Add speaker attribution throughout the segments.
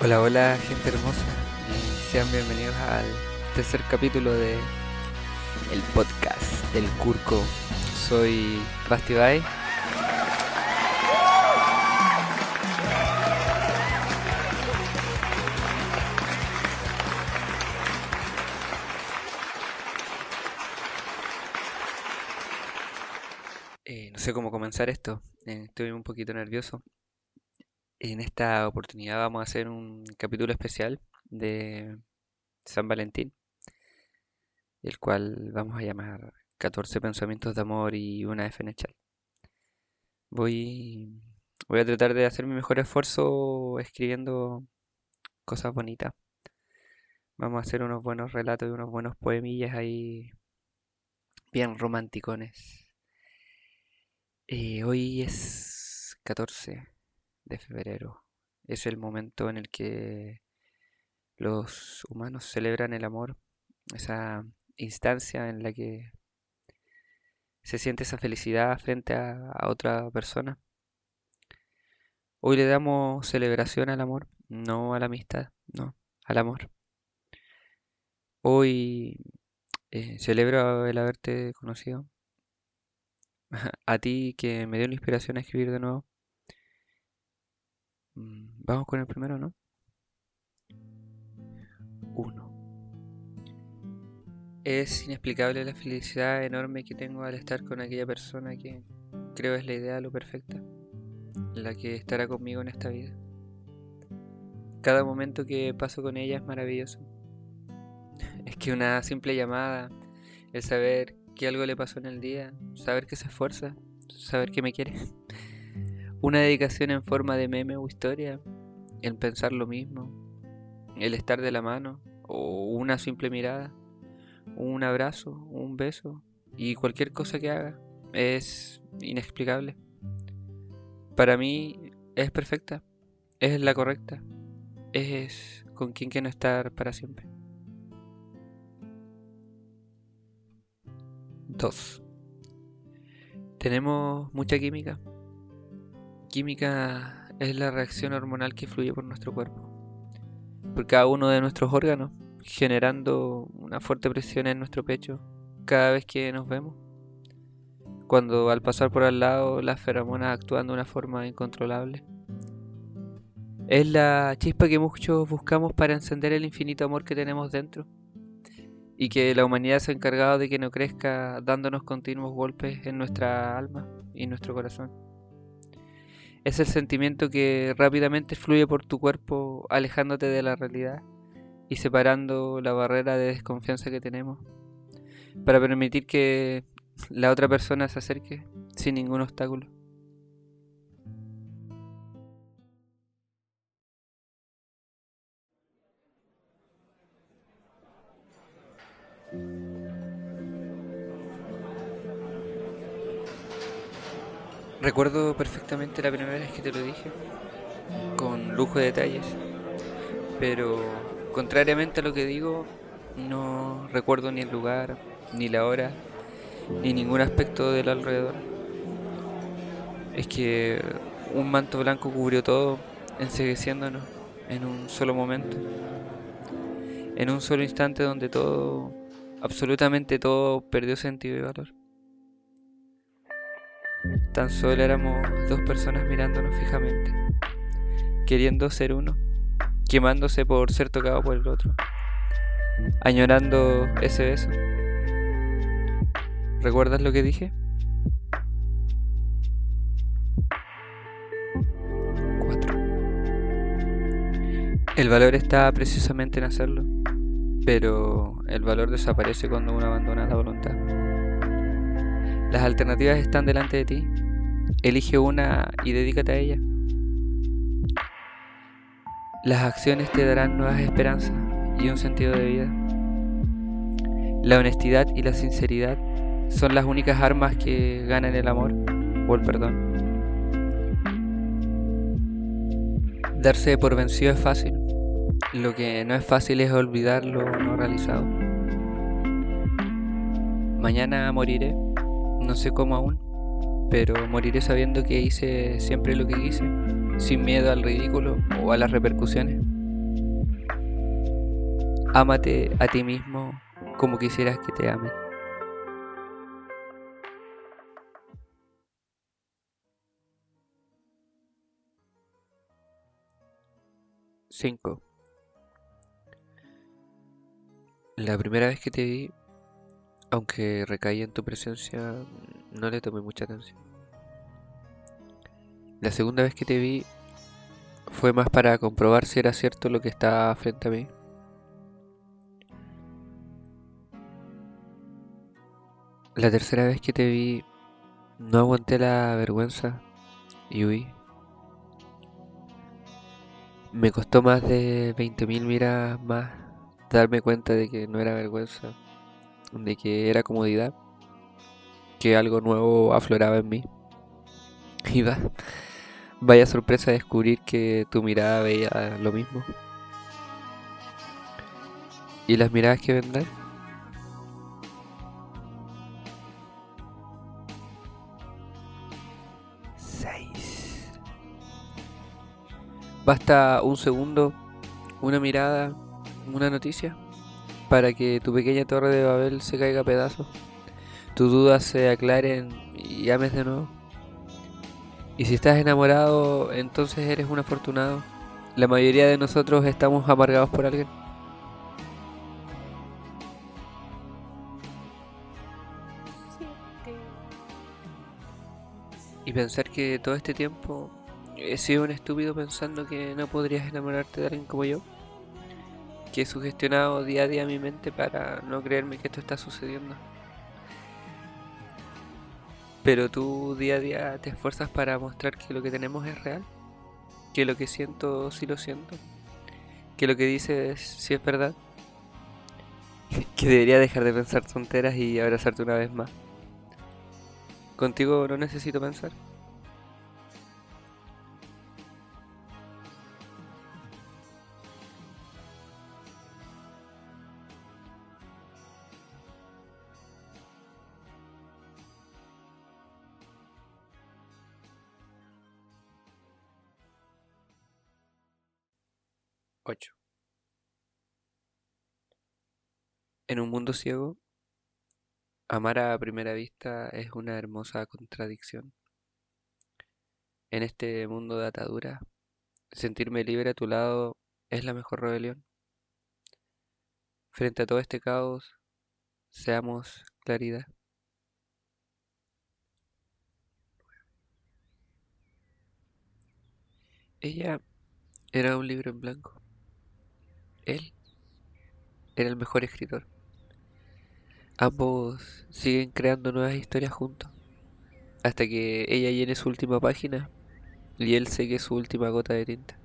Speaker 1: Hola, hola gente hermosa y sean bienvenidos al tercer capítulo de el podcast del Curco. Soy Basti Bay. Eh, no sé cómo comenzar esto, eh, estoy un poquito nervioso. En esta oportunidad vamos a hacer un capítulo especial de San Valentín, el cual vamos a llamar 14 pensamientos de amor y una chat. Voy, voy a tratar de hacer mi mejor esfuerzo escribiendo cosas bonitas. Vamos a hacer unos buenos relatos y unos buenos poemillas ahí bien romanticones. Eh, hoy es 14 de febrero. Es el momento en el que los humanos celebran el amor, esa instancia en la que se siente esa felicidad frente a, otra persona. Hoy le damos celebración al amor, no a la amistad, no, al amor. Hoy eh, celebro el haberte conocido. A ti que me dio la inspiración a escribir de nuevo. Mm, vamos con el primero, ¿no? Uno. Es inexplicable la felicidad enorme que tengo al estar con aquella persona que creo es la ideal o perfecta, la que estará conmigo en esta vida. Cada momento que paso con ella es maravilloso. Es que una simple llamada, el saber que algo le pasó en el día, saber que se esfuerza, saber que me quiere. Una dedicación en forma de meme o historia, el pensar lo mismo, el estar de la mano, o una simple mirada, un abrazo, un beso, y cualquier cosa que haga es inexplicable. Para mí es perfecta, es la correcta, es con quien quiero estar para siempre. 2. Tenemos mucha química. Química es la reacción hormonal que fluye por nuestro cuerpo, por cada uno de nuestros órganos, generando una fuerte presión en nuestro pecho cada vez que nos vemos. Cuando al pasar por al lado las feromonas actúan de una forma incontrolable. Es la chispa que muchos buscamos para encender el infinito amor que tenemos dentro y que la humanidad se ha encargado de que no crezca dándonos continuos golpes en nuestra alma y nuestro corazón. Es el sentimiento que rápidamente fluye por tu cuerpo alejándote de la realidad y separando la barrera de desconfianza que tenemos para permitir que la otra persona se acerque sin ningún obstáculo. Recuerdo perfectamente la primera vez que te lo dije, con lujo de detalles, pero contrariamente a lo que digo, no recuerdo ni el lugar, ni la hora, ni ningún aspecto del alrededor. Es que un manto blanco cubrió todo, ensegueciéndonos en un solo momento, en un solo instante donde todo, absolutamente todo, perdió sentido y valor. Tan solo éramos dos personas mirándonos fijamente, queriendo ser uno, quemándose por ser tocado por el otro, añorando ese beso. ¿Recuerdas lo que dije? El valor está precisamente en hacerlo, pero el valor desaparece cuando uno abandona la voluntad. Las alternativas están delante de ti. Elige una y dedícate a ella. Las acciones te darán nuevas esperanzas y un sentido de vida. La honestidad y la sinceridad son las únicas armas que ganan el amor o el perdón. Darse por vencido es fácil. Lo que no es fácil es olvidar lo no realizado. Mañana moriré no sé cómo aún, pero moriré sabiendo que hice siempre lo que quise, sin miedo al ridículo o a las repercusiones. ámate a ti mismo como quisieras que te amen. Cinco. La primera vez que te vi, aunque recaí en tu presencia, no le tomé mucha atención. La segunda vez que te vi fue más para comprobar si era cierto lo que estaba frente a mí. La tercera vez que te vi, no aguanté la vergüenza y huí. Me costó más de 20.000 miras más darme cuenta de que no era vergüenza, de que era comodidad, que algo nuevo afloraba en mí. Y va, vaya sorpresa descubrir que tu mirada veía lo mismo. ¿Y las miradas que vendrán? Seis. Basta un segundo, una mirada una noticia para que tu pequeña torre de Babel se caiga a pedazos, tus dudas se aclaren y ames de nuevo. Y si estás enamorado, entonces eres un afortunado. La mayoría de nosotros estamos amargados por alguien. Y pensar que todo este tiempo he sido un estúpido pensando que no podrías enamorarte de alguien como yo que he sugestionado día a día mi mente para no creerme que esto está sucediendo. Pero tú día a día te esfuerzas para mostrar que lo que tenemos es real, que lo que siento sí lo siento, que lo que dices sí es verdad, que debería dejar de pensar tonteras y abrazarte una vez más. Contigo no necesito pensar. 8. En un mundo ciego, amar a primera vista es una hermosa contradicción. En este mundo de atadura, sentirme libre a tu lado es la mejor rebelión. Frente a todo este caos, seamos claridad. Ella era un libro en blanco. Él era el mejor escritor. Ambos siguen creando nuevas historias juntos, hasta que ella llene su última página y él seque su última gota de tinta.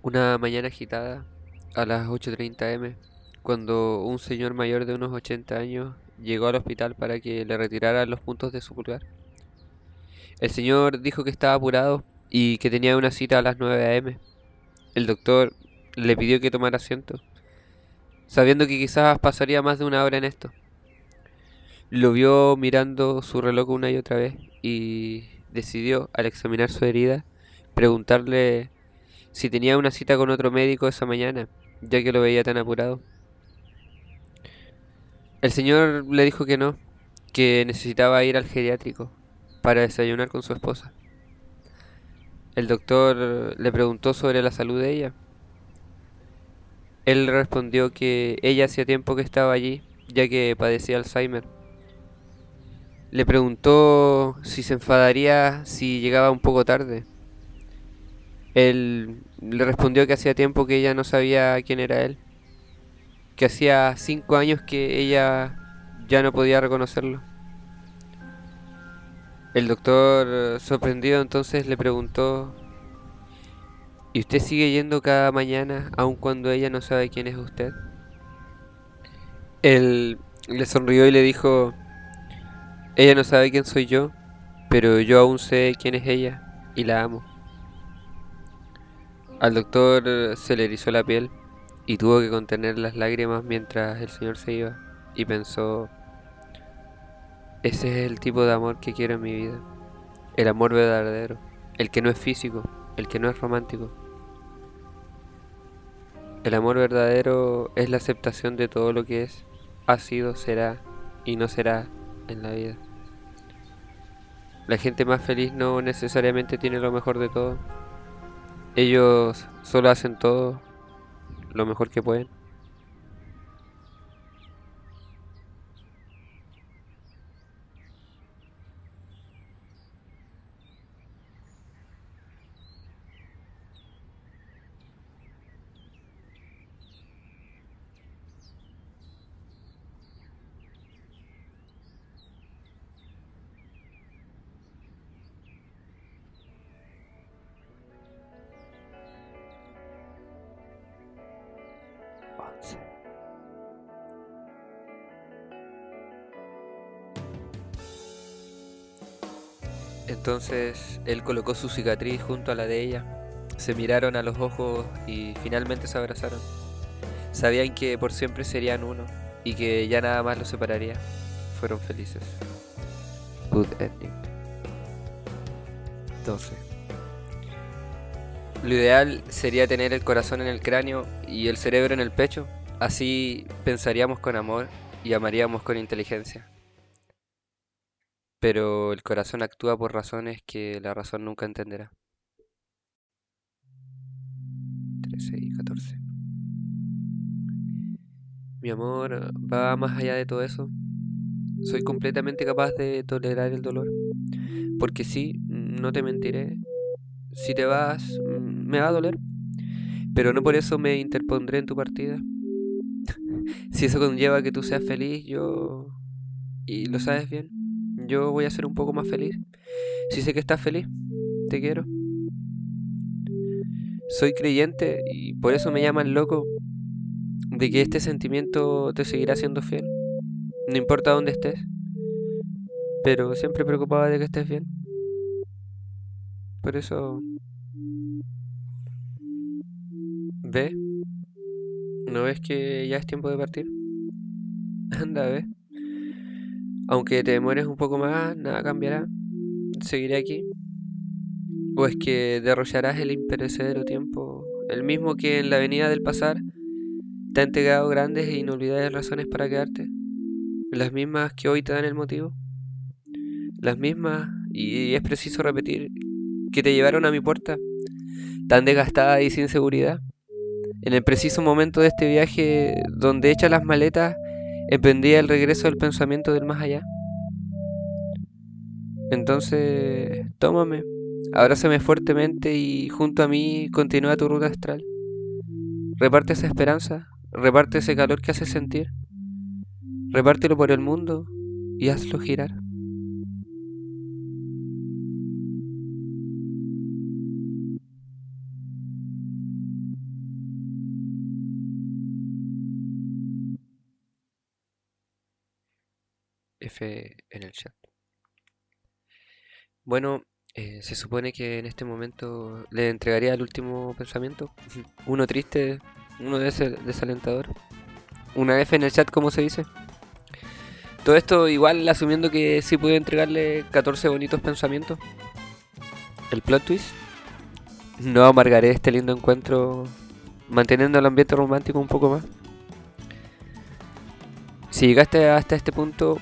Speaker 1: Una mañana agitada, a las 8.30 m, cuando un señor mayor de unos 80 años llegó al hospital para que le retiraran los puntos de su pulgar. El señor dijo que estaba apurado y que tenía una cita a las 9 a.m. El doctor le pidió que tomara asiento, sabiendo que quizás pasaría más de una hora en esto. Lo vio mirando su reloj una y otra vez y decidió, al examinar su herida, preguntarle si tenía una cita con otro médico esa mañana, ya que lo veía tan apurado. El señor le dijo que no, que necesitaba ir al geriátrico, para desayunar con su esposa. El doctor le preguntó sobre la salud de ella. Él respondió que ella hacía tiempo que estaba allí, ya que padecía Alzheimer. Le preguntó si se enfadaría si llegaba un poco tarde. Él le respondió que hacía tiempo que ella no sabía quién era él, que hacía cinco años que ella ya no podía reconocerlo. El doctor, sorprendido entonces, le preguntó, ¿y usted sigue yendo cada mañana aun cuando ella no sabe quién es usted? Él le sonrió y le dijo, ella no sabe quién soy yo, pero yo aún sé quién es ella y la amo. Al doctor se le erizó la piel y tuvo que contener las lágrimas mientras el señor se iba y pensó, ese es el tipo de amor que quiero en mi vida. El amor verdadero.
Speaker 2: el que no es físico, el que no es romántico. El amor verdadero es la aceptación de todo lo que es, ha sido, será y no será en la vida. La gente más feliz no necesariamente tiene lo mejor de todo. Ellos solo hacen todo lo mejor que pueden. Entonces él colocó su cicatriz junto a la de ella. Se miraron a los ojos y finalmente se abrazaron. Sabían que por siempre serían uno y que ya nada más los separaría. Fueron felices. Good ending. 12. Lo ideal sería tener el corazón en el cráneo y el cerebro en el pecho. Así pensaríamos con amor y amaríamos con inteligencia pero el corazón actúa por razones que la razón nunca entenderá. 13 y 14. Mi amor va más allá de todo eso. Soy completamente capaz de tolerar el dolor. Porque sí, no te mentiré. Si te vas, me va a doler. Pero no por eso me interpondré en tu partida. si eso conlleva que tú seas feliz, yo... Y lo sabes bien yo voy a ser un poco más feliz. Si sé que estás feliz, te quiero. Soy creyente y por eso me llaman loco de que este sentimiento te seguirá siendo fiel. No importa dónde estés. Pero siempre preocupado de que estés bien. Por eso... ¿Ve? ¿No ves que ya es tiempo de partir? Anda, ve. Aunque te demores un poco más, nada cambiará. Seguiré aquí. ¿O es que derrollarás el imperecedero tiempo, el mismo que en la avenida del pasar te ha entregado grandes e inolvidables razones para quedarte? Las mismas que hoy te dan el motivo. Las mismas, y es preciso repetir, que te llevaron a mi puerta, tan desgastada y sin seguridad. En el preciso momento de este viaje, donde echas las maletas emprendía el regreso del pensamiento del más allá. Entonces, tómame, abrázame fuertemente y junto a mí continúa tu ruta astral. Reparte esa esperanza, reparte ese calor que hace sentir. Repártelo por el mundo y hazlo girar. En el chat. Bueno, eh, se supone que en este momento le entregaría el último pensamiento. Uno triste, uno desalentador. Una F en el chat, como se dice. Todo esto igual asumiendo que sí pude entregarle 14 bonitos pensamientos. El plot twist. No amargaré este lindo encuentro manteniendo el ambiente romántico un poco más. Si llegaste hasta este punto,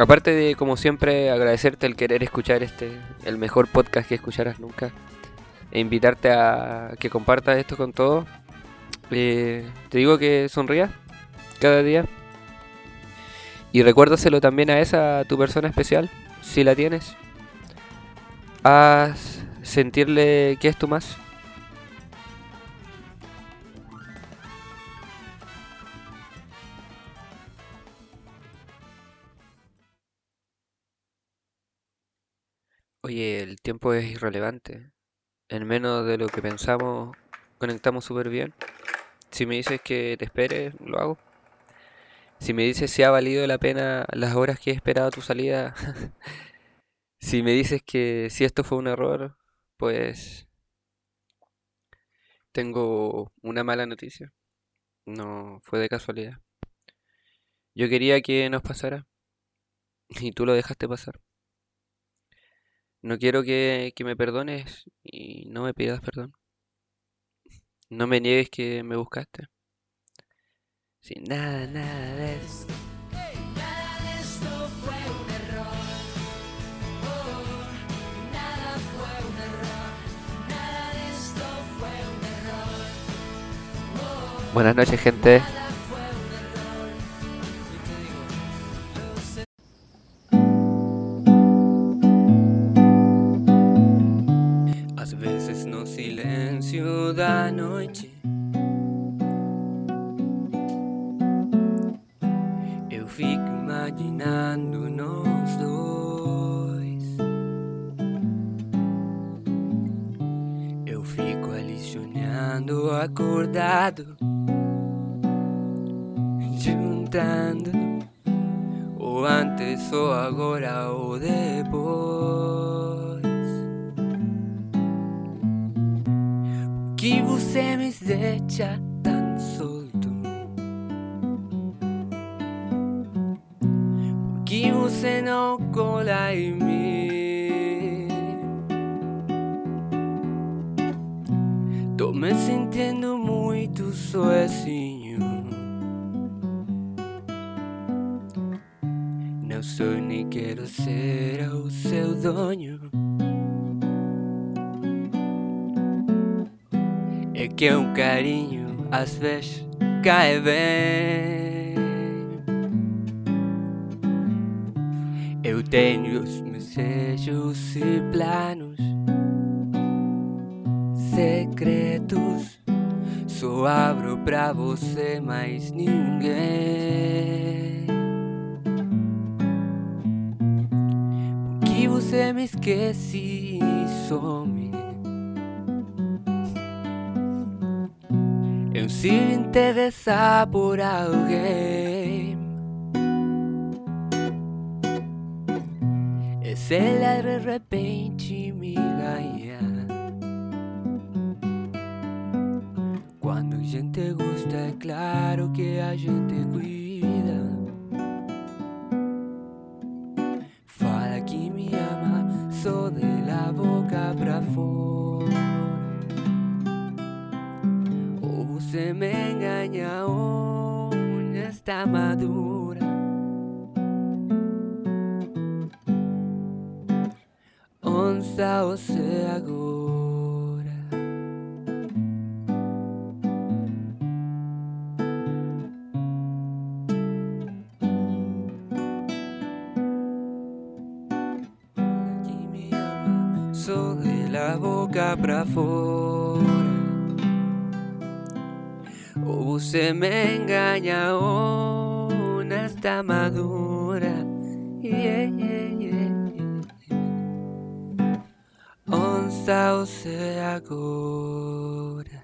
Speaker 2: Aparte de, como siempre, agradecerte el querer escuchar este, el mejor podcast que escucharás nunca, e invitarte a que compartas esto con todos, eh, te digo que sonrías cada día. Y recuérdaselo también a esa, tu persona especial, si la tienes. Haz sentirle que es tu más. Oye, el tiempo es irrelevante. En menos de lo que pensamos, conectamos súper bien. Si me dices que te espere, lo hago. Si me dices si ha valido la pena las horas que he esperado tu salida. si me dices que si esto fue un error, pues tengo una mala noticia. No fue de casualidad. Yo quería que nos pasara y tú lo dejaste pasar. No quiero que, que me perdones y no me pidas perdón. No me niegues que me buscaste. Sin nada, nada de eso. Buenas noches, gente. Sonhando acordado Juntando O antes ou agora ou depois que você me deixa tão solto? Que você não cola em Tô me sentindo muito sozinho. Não sou nem quero ser o seu dono. É que um carinho às vezes cai bem. Eu tenho os meus desejos e planos Abro pra você, mais ninguém. Porque você me esquece e some. Eu se interessar por alguém. E se de repente me ganha. Gente gosta, é claro que a gente cuida. Fala que me ama só de la boca pra fora. Ou você me engana ou está madura. Onde está pra fora. Ou você me engana ou não está madura. Yeah, yeah, yeah. Onde está você agora?